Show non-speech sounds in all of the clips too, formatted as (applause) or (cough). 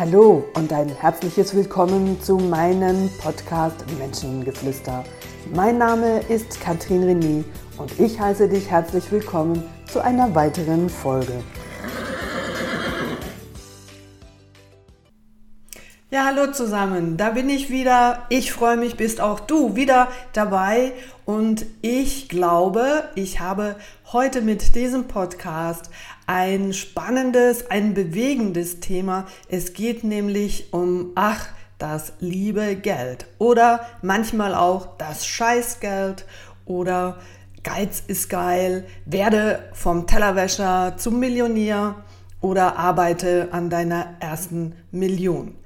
Hallo und ein herzliches Willkommen zu meinem Podcast Menschengeflüster. Mein Name ist Katrin René und ich heiße dich herzlich willkommen zu einer weiteren Folge. Ja, hallo zusammen, da bin ich wieder. Ich freue mich, bist auch du wieder dabei und ich glaube, ich habe heute mit diesem Podcast ein spannendes, ein bewegendes Thema. Es geht nämlich um, ach, das liebe Geld oder manchmal auch das Scheißgeld oder Geiz ist geil, werde vom Tellerwäscher zum Millionär oder arbeite an deiner ersten Million.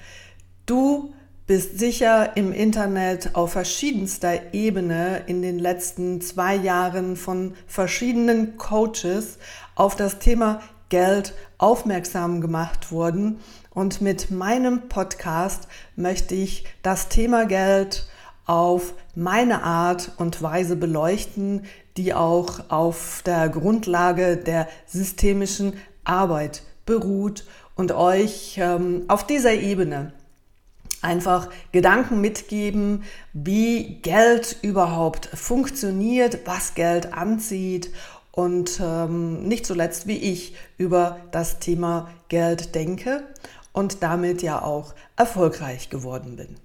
Du bist sicher im Internet auf verschiedenster Ebene in den letzten zwei Jahren von verschiedenen Coaches auf das Thema Geld aufmerksam gemacht worden. Und mit meinem Podcast möchte ich das Thema Geld auf meine Art und Weise beleuchten, die auch auf der Grundlage der systemischen Arbeit beruht und euch ähm, auf dieser Ebene einfach Gedanken mitgeben, wie Geld überhaupt funktioniert, was Geld anzieht und ähm, nicht zuletzt, wie ich über das Thema Geld denke und damit ja auch erfolgreich geworden bin.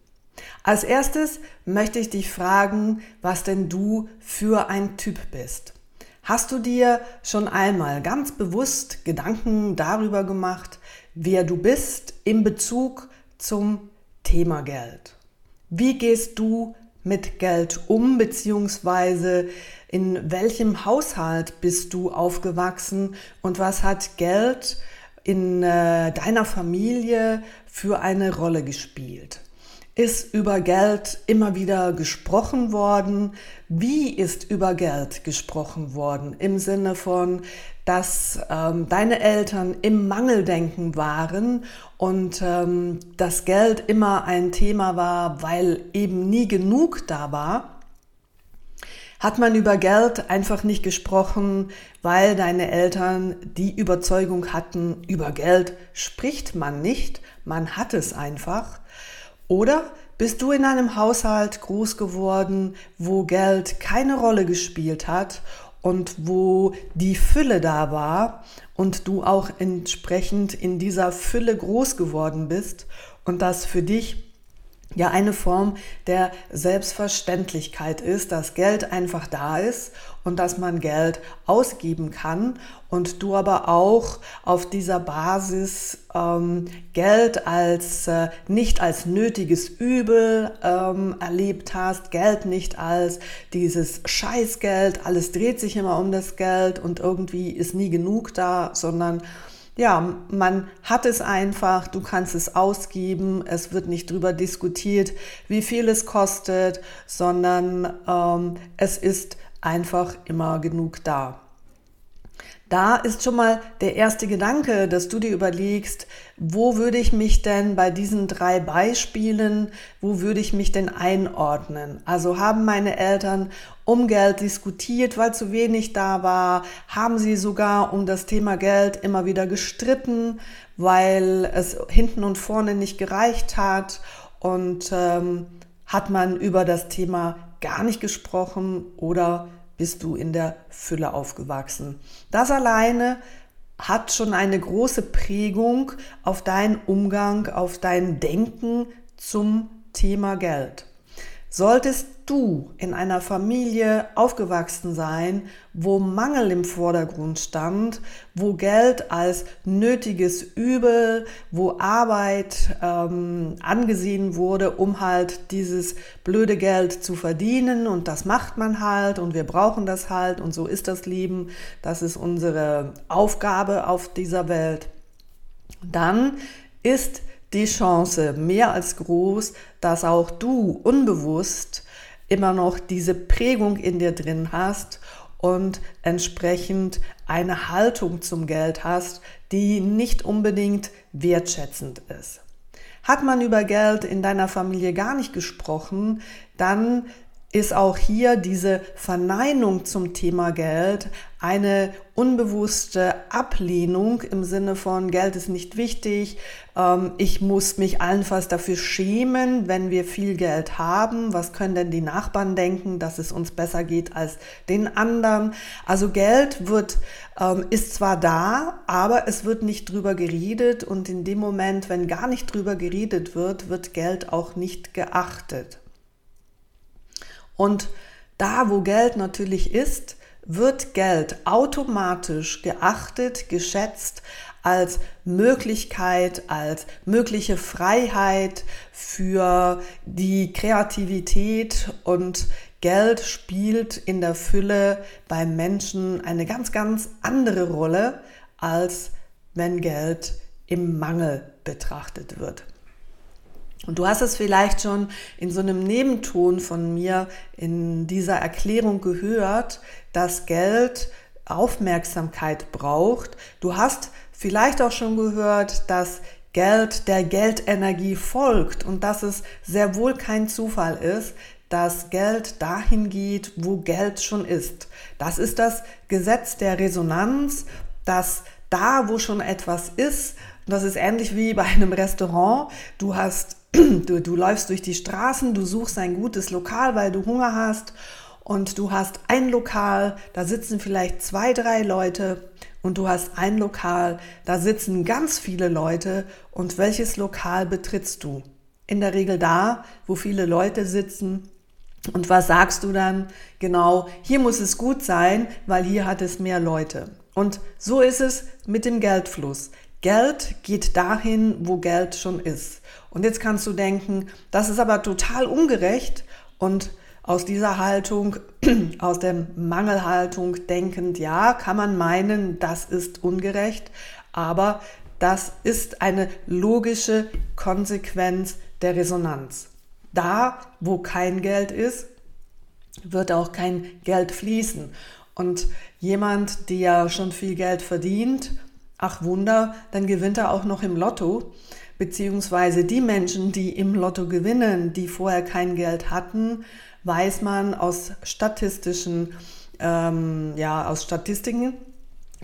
Als erstes möchte ich dich fragen, was denn du für ein Typ bist. Hast du dir schon einmal ganz bewusst Gedanken darüber gemacht, wer du bist in Bezug zum Thema Geld. Wie gehst du mit Geld um, beziehungsweise in welchem Haushalt bist du aufgewachsen und was hat Geld in äh, deiner Familie für eine Rolle gespielt? Ist über Geld immer wieder gesprochen worden? Wie ist über Geld gesprochen worden? Im Sinne von, dass ähm, deine Eltern im Mangeldenken waren und ähm, das Geld immer ein Thema war, weil eben nie genug da war, hat man über Geld einfach nicht gesprochen, weil deine Eltern die Überzeugung hatten, über Geld spricht man nicht, man hat es einfach. Oder bist du in einem Haushalt groß geworden, wo Geld keine Rolle gespielt hat und wo die Fülle da war und du auch entsprechend in dieser Fülle groß geworden bist und das für dich ja eine Form der Selbstverständlichkeit ist, dass Geld einfach da ist und dass man Geld ausgeben kann und du aber auch auf dieser Basis ähm, Geld als äh, nicht als nötiges Übel ähm, erlebt hast, Geld nicht als dieses Scheißgeld, alles dreht sich immer um das Geld und irgendwie ist nie genug da, sondern ja, man hat es einfach, du kannst es ausgeben, es wird nicht drüber diskutiert, wie viel es kostet, sondern ähm, es ist einfach immer genug da. Da ist schon mal der erste Gedanke, dass du dir überlegst, wo würde ich mich denn bei diesen drei Beispielen, wo würde ich mich denn einordnen? Also haben meine Eltern um Geld diskutiert, weil zu wenig da war? Haben sie sogar um das Thema Geld immer wieder gestritten, weil es hinten und vorne nicht gereicht hat? Und ähm, hat man über das Thema gar nicht gesprochen oder bist du in der Fülle aufgewachsen. Das alleine hat schon eine große Prägung auf deinen Umgang, auf dein Denken zum Thema Geld. Solltest du in einer Familie aufgewachsen sein, wo Mangel im Vordergrund stand, wo Geld als nötiges Übel, wo Arbeit ähm, angesehen wurde, um halt dieses blöde Geld zu verdienen. Und das macht man halt und wir brauchen das halt. Und so ist das Leben, das ist unsere Aufgabe auf dieser Welt, dann ist die Chance mehr als groß, dass auch du unbewusst immer noch diese Prägung in dir drin hast und entsprechend eine Haltung zum Geld hast, die nicht unbedingt wertschätzend ist. Hat man über Geld in deiner Familie gar nicht gesprochen, dann ist auch hier diese Verneinung zum Thema Geld eine unbewusste Ablehnung im Sinne von Geld ist nicht wichtig, ähm, ich muss mich allenfalls dafür schämen, wenn wir viel Geld haben. Was können denn die Nachbarn denken, dass es uns besser geht als den anderen? Also Geld wird, ähm, ist zwar da, aber es wird nicht drüber geredet und in dem Moment, wenn gar nicht drüber geredet wird, wird Geld auch nicht geachtet. Und da, wo Geld natürlich ist, wird Geld automatisch geachtet, geschätzt als Möglichkeit, als mögliche Freiheit für die Kreativität und Geld spielt in der Fülle beim Menschen eine ganz, ganz andere Rolle, als wenn Geld im Mangel betrachtet wird. Und du hast es vielleicht schon in so einem Nebenton von mir in dieser Erklärung gehört, dass Geld Aufmerksamkeit braucht. Du hast vielleicht auch schon gehört, dass Geld der Geldenergie folgt und dass es sehr wohl kein Zufall ist, dass Geld dahin geht, wo Geld schon ist. Das ist das Gesetz der Resonanz, dass da, wo schon etwas ist, das ist ähnlich wie bei einem Restaurant, du hast Du, du läufst durch die Straßen, du suchst ein gutes Lokal, weil du Hunger hast und du hast ein Lokal, da sitzen vielleicht zwei, drei Leute und du hast ein Lokal, da sitzen ganz viele Leute und welches Lokal betrittst du? In der Regel da, wo viele Leute sitzen. Und was sagst du dann? Genau, hier muss es gut sein, weil hier hat es mehr Leute. Und so ist es mit dem Geldfluss. Geld geht dahin, wo Geld schon ist. Und jetzt kannst du denken, das ist aber total ungerecht und aus dieser Haltung, (clears throat) aus der Mangelhaltung denkend, ja, kann man meinen, das ist ungerecht, aber das ist eine logische Konsequenz der Resonanz. Da, wo kein Geld ist, wird auch kein Geld fließen. Und jemand, der schon viel Geld verdient ach Wunder, dann gewinnt er auch noch im Lotto. Beziehungsweise die Menschen, die im Lotto gewinnen, die vorher kein Geld hatten, weiß man aus statistischen, ähm, ja, aus Statistiken,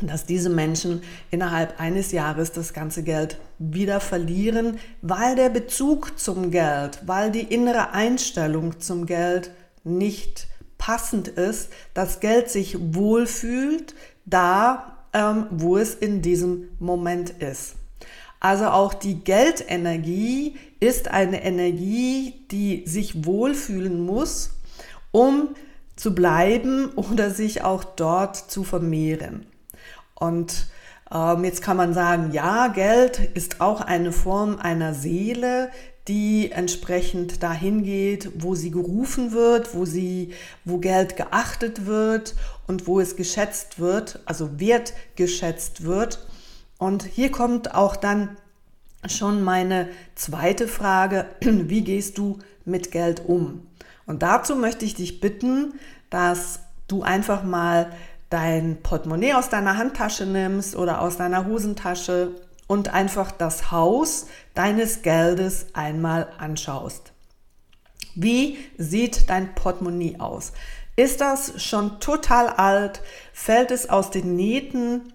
dass diese Menschen innerhalb eines Jahres das ganze Geld wieder verlieren, weil der Bezug zum Geld, weil die innere Einstellung zum Geld nicht passend ist, das Geld sich wohlfühlt, da ähm, wo es in diesem Moment ist. Also auch die Geldenergie ist eine Energie, die sich wohlfühlen muss, um zu bleiben oder sich auch dort zu vermehren. Und ähm, jetzt kann man sagen, ja, Geld ist auch eine Form einer Seele, die entsprechend dahin geht, wo sie gerufen wird, wo sie, wo Geld geachtet wird und wo es geschätzt wird, also wertgeschätzt wird. Und hier kommt auch dann schon meine zweite Frage, (clears throat) wie gehst du mit Geld um? Und dazu möchte ich dich bitten, dass du einfach mal dein Portemonnaie aus deiner Handtasche nimmst oder aus deiner Hosentasche und einfach das Haus deines Geldes einmal anschaust. Wie sieht dein Portemonnaie aus? Ist das schon total alt? Fällt es aus den Nähten?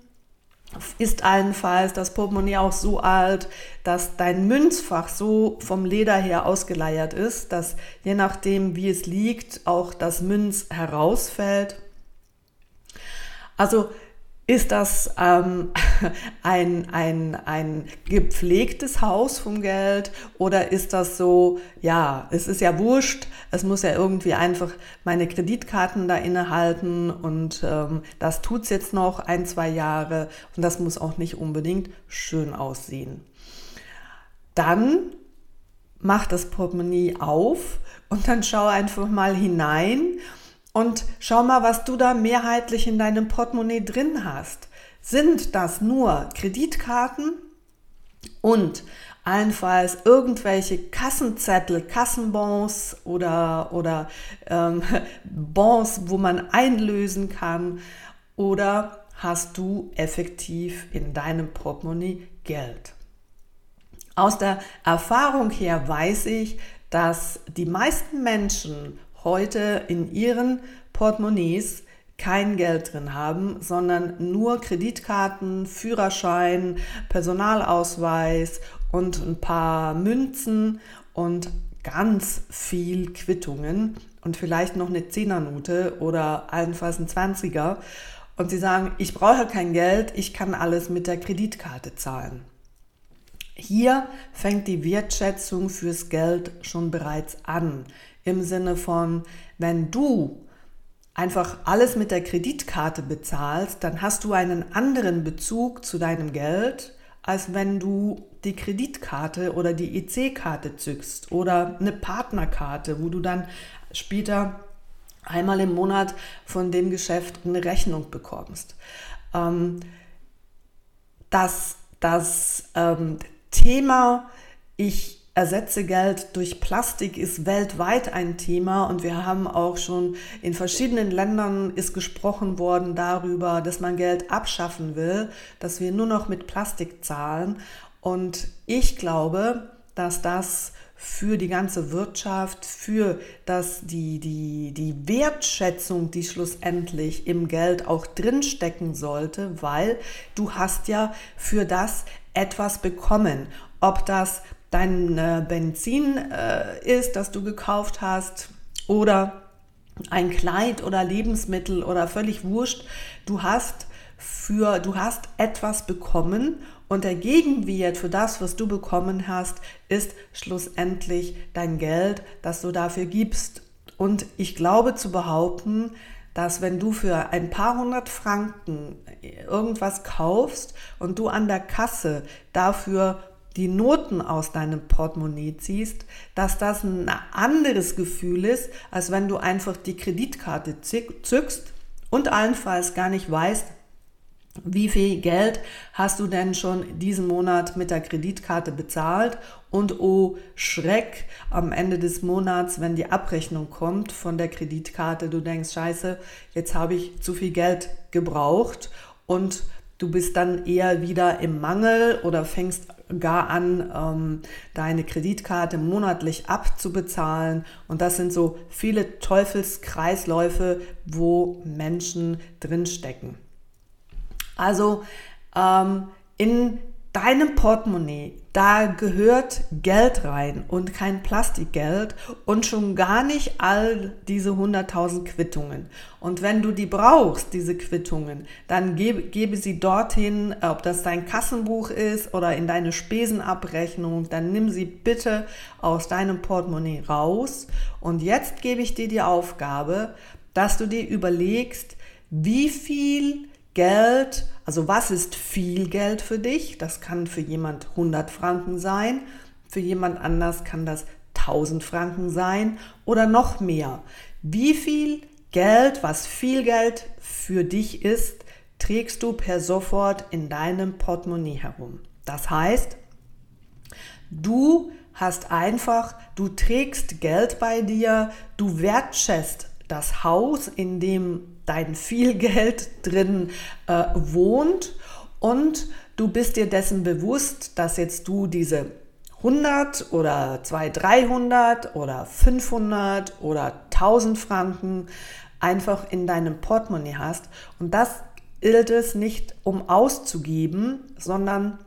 Ist allenfalls das Portemonnaie auch so alt, dass dein Münzfach so vom Leder her ausgeleiert ist, dass je nachdem, wie es liegt, auch das Münz herausfällt? Also ist das ähm, (laughs) ein, ein, ein gepflegtes Haus vom Geld oder ist das so, ja, es ist ja wurscht, es muss ja irgendwie einfach meine Kreditkarten da innehalten und ähm, das tut's jetzt noch ein, zwei Jahre und das muss auch nicht unbedingt schön aussehen. Dann mach das Portemonnaie auf und dann schau einfach mal hinein und schau mal, was du da mehrheitlich in deinem Portemonnaie drin hast. Sind das nur Kreditkarten und allenfalls irgendwelche Kassenzettel, Kassenbons oder, oder ähm, (laughs) Bons, wo man einlösen kann? Oder hast du effektiv in deinem Portemonnaie Geld? Aus der Erfahrung her weiß ich, dass die meisten Menschen heute in ihren Portemonnaies kein Geld drin haben, sondern nur Kreditkarten, Führerschein, Personalausweis und ein paar Münzen und ganz viel Quittungen und vielleicht noch eine Zehnernote oder allenfalls ein Zwanziger. Und sie sagen, ich brauche kein Geld, ich kann alles mit der Kreditkarte zahlen. Hier fängt die Wertschätzung fürs Geld schon bereits an. Im Sinne von, wenn du einfach alles mit der Kreditkarte bezahlst, dann hast du einen anderen Bezug zu deinem Geld, als wenn du die Kreditkarte oder die EC-Karte zückst oder eine Partnerkarte, wo du dann später einmal im Monat von dem Geschäft eine Rechnung bekommst. Ähm, das das ähm, Thema, ich ersetze Geld durch Plastik ist weltweit ein Thema und wir haben auch schon in verschiedenen Ländern ist gesprochen worden darüber, dass man Geld abschaffen will, dass wir nur noch mit Plastik zahlen und ich glaube, dass das für die ganze Wirtschaft, für das, die, die, die Wertschätzung, die schlussendlich im Geld auch drinstecken sollte, weil du hast ja für das etwas bekommen. Ob das dein äh, Benzin äh, ist, das du gekauft hast oder ein Kleid oder Lebensmittel oder völlig wurscht, du hast für du hast etwas bekommen und der Gegenwert für das, was du bekommen hast, ist schlussendlich dein Geld, das du dafür gibst. Und ich glaube zu behaupten, dass wenn du für ein paar hundert Franken irgendwas kaufst und du an der Kasse dafür die Noten aus deinem Portemonnaie ziehst, dass das ein anderes Gefühl ist, als wenn du einfach die Kreditkarte zückst und allenfalls gar nicht weißt, wie viel Geld hast du denn schon diesen Monat mit der Kreditkarte bezahlt? Und oh Schreck, am Ende des Monats, wenn die Abrechnung kommt von der Kreditkarte, du denkst, scheiße, jetzt habe ich zu viel Geld gebraucht und du bist dann eher wieder im Mangel oder fängst gar an, ähm, deine Kreditkarte monatlich abzubezahlen. Und das sind so viele Teufelskreisläufe, wo Menschen drinstecken. Also ähm, in deinem Portemonnaie, da gehört Geld rein und kein Plastikgeld und schon gar nicht all diese 100.000 Quittungen. Und wenn du die brauchst, diese Quittungen, dann gebe, gebe sie dorthin, ob das dein Kassenbuch ist oder in deine Spesenabrechnung, dann nimm sie bitte aus deinem Portemonnaie raus. Und jetzt gebe ich dir die Aufgabe, dass du dir überlegst, wie viel Geld, also was ist viel Geld für dich? Das kann für jemand 100 Franken sein, für jemand anders kann das 1000 Franken sein oder noch mehr. Wie viel Geld, was viel Geld für dich ist, trägst du per sofort in deinem Portemonnaie herum? Das heißt, du hast einfach, du trägst Geld bei dir, du wertschätzt das Haus, in dem dein viel Geld drin äh, wohnt und du bist dir dessen bewusst, dass jetzt du diese 100 oder 200, 300 oder 500 oder 1000 Franken einfach in deinem Portemonnaie hast. Und das gilt es nicht, um auszugeben, sondern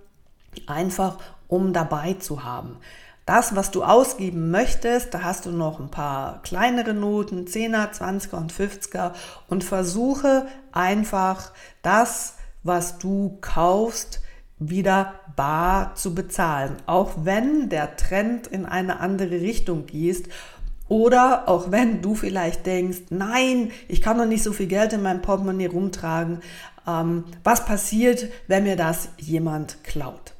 einfach um dabei zu haben das, was du ausgeben möchtest, da hast du noch ein paar kleinere Noten, 10er, 20er und 50er und versuche einfach das, was du kaufst, wieder bar zu bezahlen. Auch wenn der Trend in eine andere Richtung geht oder auch wenn du vielleicht denkst, nein, ich kann doch nicht so viel Geld in meinem Portemonnaie rumtragen. Ähm, was passiert, wenn mir das jemand klaut?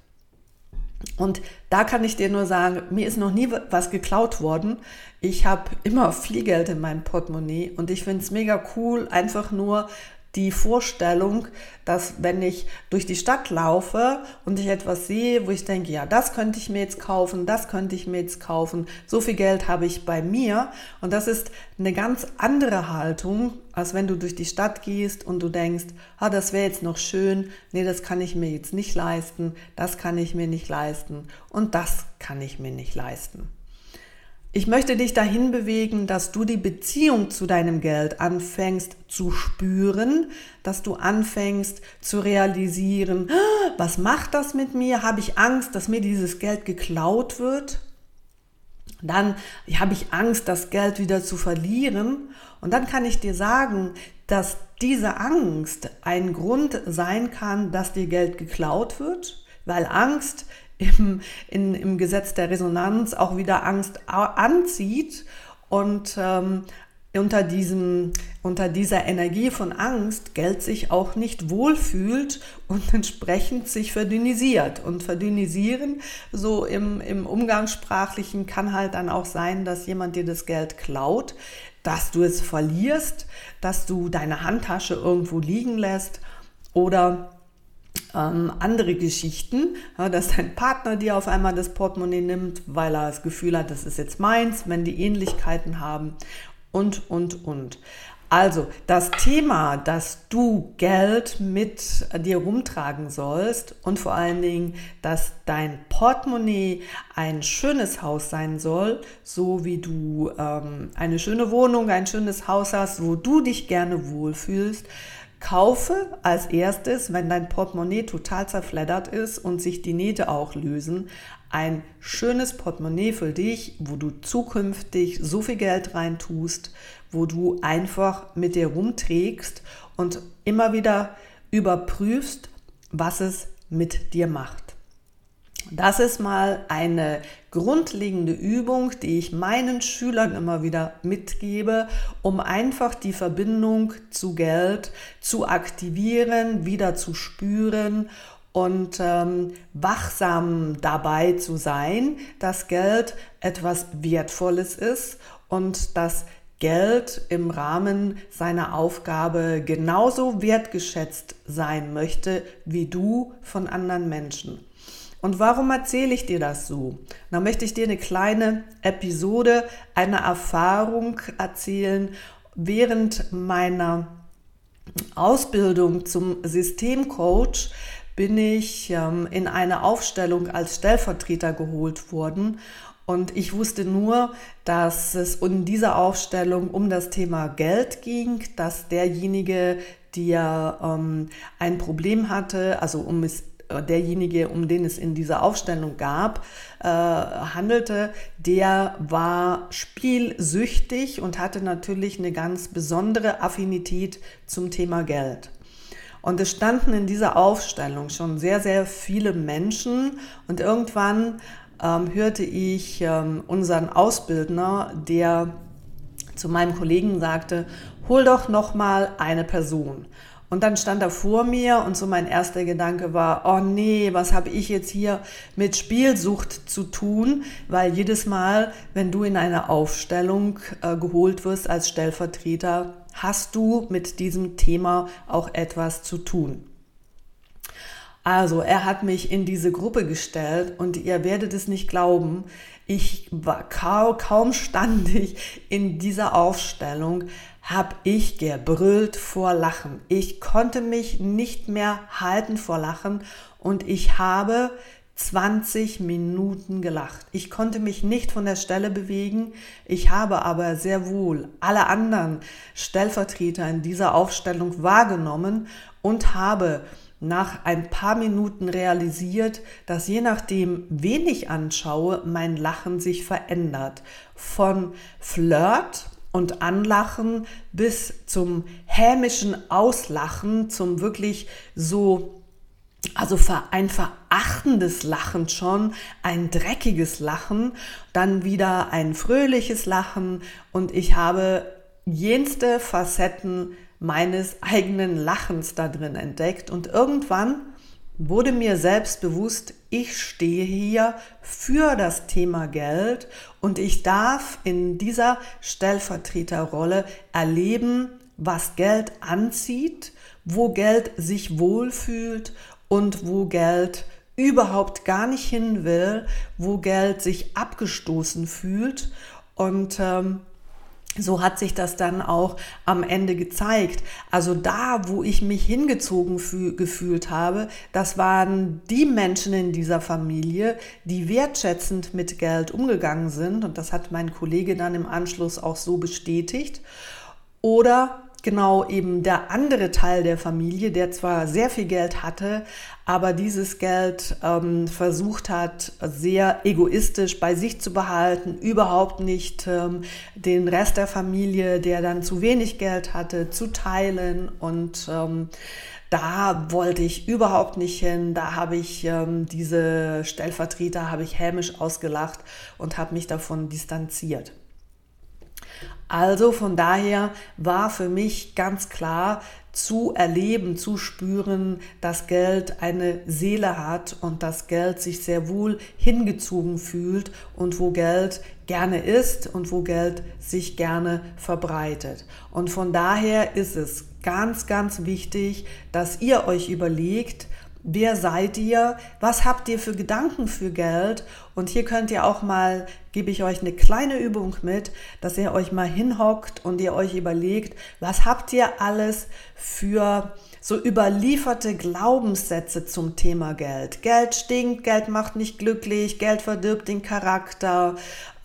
Und da kann ich dir nur sagen, mir ist noch nie was geklaut worden. Ich habe immer viel Geld in meinem Portemonnaie und ich finde es mega cool, einfach nur die Vorstellung, dass wenn ich durch die Stadt laufe und ich etwas sehe, wo ich denke, ja, das könnte ich mir jetzt kaufen, das könnte ich mir jetzt kaufen, so viel Geld habe ich bei mir. Und das ist eine ganz andere Haltung, als wenn du durch die Stadt gehst und du denkst, ah, das wäre jetzt noch schön, nee, das kann ich mir jetzt nicht leisten, das kann ich mir nicht leisten und das kann ich mir nicht leisten. Ich möchte dich dahin bewegen, dass du die Beziehung zu deinem Geld anfängst zu spüren, dass du anfängst zu realisieren, ah, was macht das mit mir? Habe ich Angst, dass mir dieses Geld geklaut wird? Dann habe ich Angst, das Geld wieder zu verlieren. Und dann kann ich dir sagen, dass diese Angst ein Grund sein kann, dass dir Geld geklaut wird, weil Angst im, in, im Gesetz der Resonanz auch wieder Angst anzieht und ähm, unter, diesem, unter dieser Energie von Angst Geld sich auch nicht wohlfühlt und entsprechend sich verdünnisiert. Und verdünnisieren, so im, im Umgangssprachlichen, kann halt dann auch sein, dass jemand dir das Geld klaut, dass du es verlierst, dass du deine Handtasche irgendwo liegen lässt oder ähm, andere Geschichten, ja, dass dein Partner dir auf einmal das Portemonnaie nimmt, weil er das Gefühl hat, das ist jetzt meins, wenn die Ähnlichkeiten haben und, und, und. Also das Thema, dass du Geld mit dir rumtragen sollst und vor allen Dingen, dass dein Portemonnaie ein schönes Haus sein soll, so wie du ähm, eine schöne Wohnung, ein schönes Haus hast, wo du dich gerne wohlfühlst, Kaufe als erstes, wenn dein Portemonnaie total zerfleddert ist und sich die Nähte auch lösen, ein schönes Portemonnaie für dich, wo du zukünftig so viel Geld reintust, wo du einfach mit dir rumträgst und immer wieder überprüfst, was es mit dir macht. Das ist mal eine grundlegende Übung, die ich meinen Schülern immer wieder mitgebe, um einfach die Verbindung zu Geld zu aktivieren, wieder zu spüren und ähm, wachsam dabei zu sein, dass Geld etwas Wertvolles ist und dass Geld im Rahmen seiner Aufgabe genauso wertgeschätzt sein möchte wie du von anderen Menschen. Und warum erzähle ich dir das so? Da möchte ich dir eine kleine Episode, eine Erfahrung erzählen während meiner Ausbildung zum Systemcoach bin ich ähm, in eine Aufstellung als Stellvertreter geholt worden. Und ich wusste nur, dass es in dieser Aufstellung um das Thema Geld ging, dass derjenige, der ähm, ein Problem hatte, also um es derjenige, um den es in dieser Aufstellung gab, äh, handelte, der war spielsüchtig und hatte natürlich eine ganz besondere Affinität zum Thema Geld. Und es standen in dieser Aufstellung schon sehr, sehr viele Menschen und irgendwann ähm, hörte ich ähm, unseren Ausbildner, der zu meinem Kollegen sagte, hol doch noch mal eine Person. Und dann stand er vor mir und so mein erster Gedanke war, oh nee, was habe ich jetzt hier mit Spielsucht zu tun? Weil jedes Mal, wenn du in eine Aufstellung äh, geholt wirst als Stellvertreter, hast du mit diesem Thema auch etwas zu tun. Also, er hat mich in diese Gruppe gestellt und ihr werdet es nicht glauben, ich war kaum, kaum stand ich in dieser Aufstellung, habe ich gebrüllt vor Lachen. Ich konnte mich nicht mehr halten vor Lachen und ich habe 20 Minuten gelacht. Ich konnte mich nicht von der Stelle bewegen. Ich habe aber sehr wohl alle anderen Stellvertreter in dieser Aufstellung wahrgenommen und habe nach ein paar Minuten realisiert, dass je nachdem, wen ich anschaue, mein Lachen sich verändert. Von Flirt und Anlachen bis zum hämischen Auslachen, zum wirklich so, also ein verachtendes Lachen schon, ein dreckiges Lachen, dann wieder ein fröhliches Lachen und ich habe jenste Facetten meines eigenen Lachens da drin entdeckt und irgendwann wurde mir selbst bewusst, ich stehe hier für das Thema Geld und ich darf in dieser Stellvertreterrolle erleben, was Geld anzieht, wo Geld sich wohlfühlt und wo Geld überhaupt gar nicht hin will, wo Geld sich abgestoßen fühlt. Und ähm, so hat sich das dann auch am Ende gezeigt. Also da, wo ich mich hingezogen gefühlt habe, das waren die Menschen in dieser Familie, die wertschätzend mit Geld umgegangen sind. Und das hat mein Kollege dann im Anschluss auch so bestätigt. Oder genau eben der andere Teil der Familie, der zwar sehr viel Geld hatte, aber dieses Geld ähm, versucht hat, sehr egoistisch bei sich zu behalten, überhaupt nicht ähm, den Rest der Familie, der dann zu wenig Geld hatte, zu teilen und ähm, da wollte ich überhaupt nicht hin. Da habe ich ähm, diese Stellvertreter habe ich hämisch ausgelacht und habe mich davon distanziert. Also von daher war für mich ganz klar zu erleben, zu spüren, dass Geld eine Seele hat und dass Geld sich sehr wohl hingezogen fühlt und wo Geld gerne ist und wo Geld sich gerne verbreitet. Und von daher ist es ganz, ganz wichtig, dass ihr euch überlegt, Wer seid ihr? Was habt ihr für Gedanken für Geld? Und hier könnt ihr auch mal, gebe ich euch eine kleine Übung mit, dass ihr euch mal hinhockt und ihr euch überlegt, was habt ihr alles für so überlieferte Glaubenssätze zum Thema Geld. Geld stinkt, Geld macht nicht glücklich, Geld verdirbt den Charakter,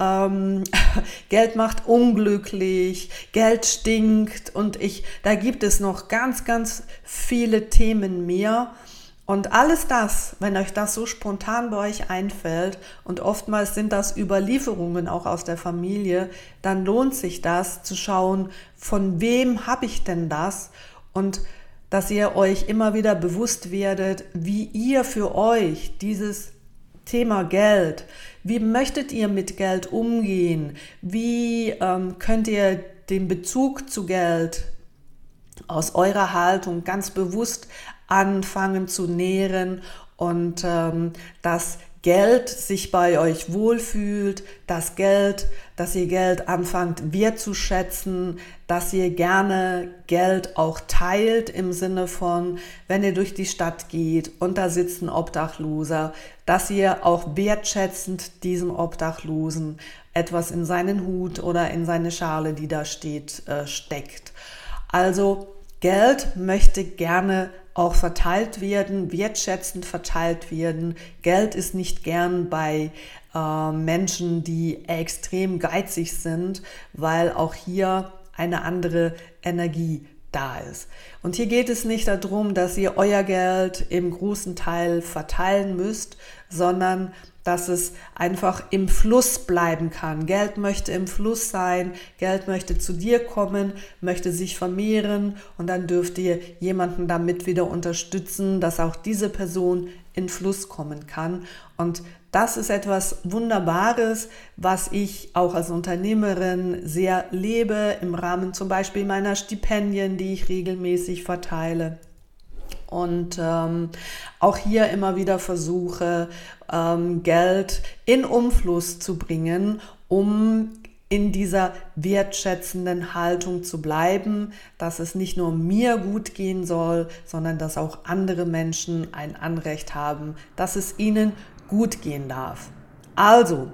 ähm, (laughs) Geld macht unglücklich, Geld stinkt und ich, da gibt es noch ganz, ganz viele Themen mehr. Und alles das, wenn euch das so spontan bei euch einfällt, und oftmals sind das Überlieferungen auch aus der Familie, dann lohnt sich das zu schauen, von wem habe ich denn das? Und dass ihr euch immer wieder bewusst werdet, wie ihr für euch dieses Thema Geld, wie möchtet ihr mit Geld umgehen? Wie ähm, könnt ihr den Bezug zu Geld aus eurer Haltung ganz bewusst anfangen zu nähren und ähm, das Geld sich bei euch wohlfühlt, das Geld, dass ihr Geld anfangt wertzuschätzen, dass ihr gerne Geld auch teilt im Sinne von, wenn ihr durch die Stadt geht und da sitzt ein Obdachloser, dass ihr auch wertschätzend diesem Obdachlosen etwas in seinen Hut oder in seine Schale, die da steht, äh, steckt. Also Geld möchte gerne auch verteilt werden, wertschätzend verteilt werden. Geld ist nicht gern bei äh, Menschen, die extrem geizig sind, weil auch hier eine andere Energie da ist. Und hier geht es nicht darum, dass ihr euer Geld im großen Teil verteilen müsst, sondern dass es einfach im Fluss bleiben kann. Geld möchte im Fluss sein, Geld möchte zu dir kommen, möchte sich vermehren und dann dürft ihr jemanden damit wieder unterstützen, dass auch diese Person in Fluss kommen kann. Und das ist etwas Wunderbares, was ich auch als Unternehmerin sehr lebe im Rahmen zum Beispiel meiner Stipendien, die ich regelmäßig verteile und ähm, auch hier immer wieder versuche, ähm, Geld in Umfluss zu bringen, um in dieser wertschätzenden Haltung zu bleiben, dass es nicht nur mir gut gehen soll, sondern dass auch andere Menschen ein Anrecht haben, dass es ihnen gut gehen darf. Also,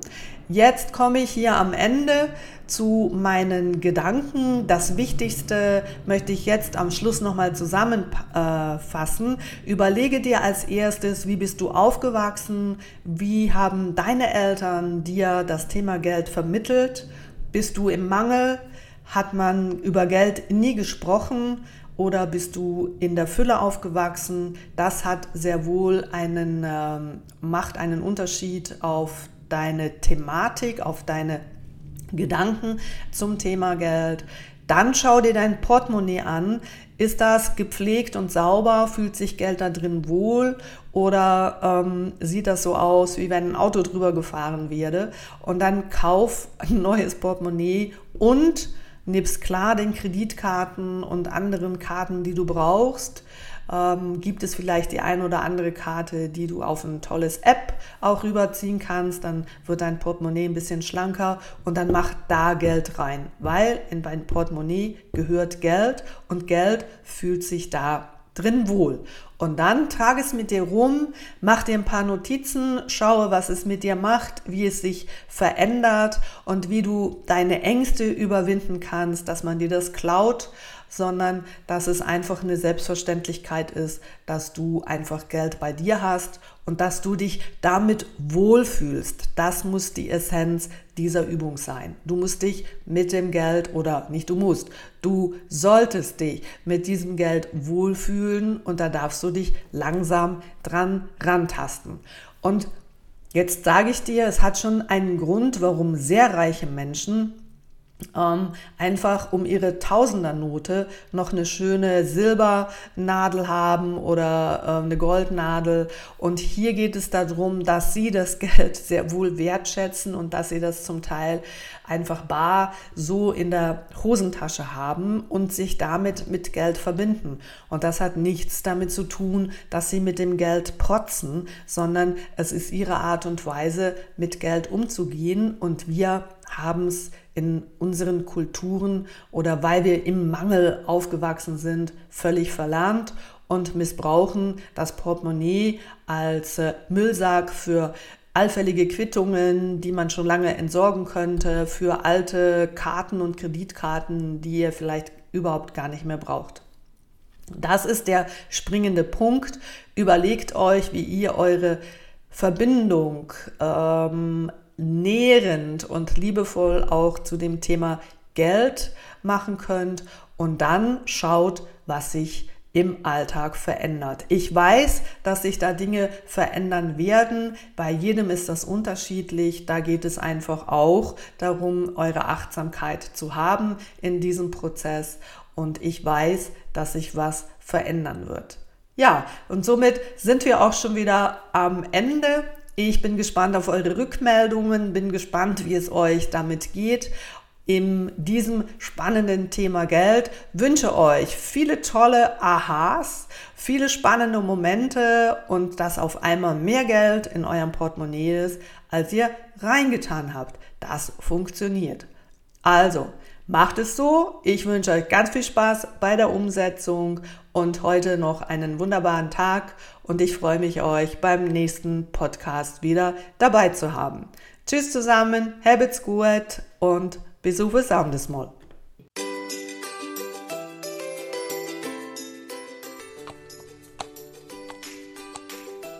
Jetzt komme ich hier am Ende zu meinen Gedanken. Das Wichtigste möchte ich jetzt am Schluss nochmal zusammenfassen. Überlege dir als erstes, wie bist du aufgewachsen? Wie haben deine Eltern dir das Thema Geld vermittelt? Bist du im Mangel? Hat man über Geld nie gesprochen? Oder bist du in der Fülle aufgewachsen? Das hat sehr wohl einen, ähm, macht einen Unterschied auf deine Thematik, auf deine Gedanken zum Thema Geld. Dann schau dir dein Portemonnaie an. Ist das gepflegt und sauber? Fühlt sich Geld da drin wohl? Oder ähm, sieht das so aus, wie wenn ein Auto drüber gefahren werde? Und dann kauf ein neues Portemonnaie und nebst klar den Kreditkarten und anderen Karten, die du brauchst, ähm, gibt es vielleicht die ein oder andere Karte, die du auf ein tolles App auch rüberziehen kannst. Dann wird dein Portemonnaie ein bisschen schlanker und dann mach da Geld rein, weil in dein Portemonnaie gehört Geld und Geld fühlt sich da drin wohl. Und dann trage es mit dir rum, mach dir ein paar Notizen, schaue, was es mit dir macht, wie es sich verändert und wie du deine Ängste überwinden kannst, dass man dir das klaut sondern dass es einfach eine Selbstverständlichkeit ist, dass du einfach Geld bei dir hast und dass du dich damit wohlfühlst. Das muss die Essenz dieser Übung sein. Du musst dich mit dem Geld oder nicht du musst, du solltest dich mit diesem Geld wohlfühlen und da darfst du dich langsam dran rantasten. Und jetzt sage ich dir, es hat schon einen Grund, warum sehr reiche Menschen ähm, einfach um ihre Tausendernote noch eine schöne Silbernadel haben oder äh, eine Goldnadel. Und hier geht es darum, dass sie das (laughs) Geld sehr wohl wertschätzen und dass sie das zum Teil einfach bar so in der Hosentasche haben und sich damit mit Geld verbinden. Und das hat nichts damit zu tun, dass sie mit dem Geld protzen, sondern es ist ihre Art und Weise, mit Geld umzugehen. Und wir haben es in unseren Kulturen oder weil wir im Mangel aufgewachsen sind, völlig verlernt und missbrauchen das Portemonnaie als äh, Müllsack für allfällige Quittungen, die man schon lange entsorgen könnte, für alte Karten und Kreditkarten, die ihr vielleicht überhaupt gar nicht mehr braucht. Das ist der springende Punkt. Überlegt euch, wie ihr eure Verbindung ähm, nährend und liebevoll auch zu dem Thema Geld machen könnt und dann schaut, was sich im Alltag verändert. Ich weiß, dass sich da Dinge verändern werden. Bei jedem ist das unterschiedlich. Da geht es einfach auch darum, eure Achtsamkeit zu haben in diesem Prozess. Und ich weiß, dass sich was verändern wird. Ja, und somit sind wir auch schon wieder am Ende ich bin gespannt auf eure Rückmeldungen, bin gespannt, wie es euch damit geht. In diesem spannenden Thema Geld wünsche euch viele tolle Aha's, viele spannende Momente und dass auf einmal mehr Geld in eurem Portemonnaie ist, als ihr reingetan habt. Das funktioniert. Also, macht es so. Ich wünsche euch ganz viel Spaß bei der Umsetzung und heute noch einen wunderbaren Tag und ich freue mich, euch beim nächsten Podcast wieder dabei zu haben. Tschüss zusammen, habt's gut und das Mal.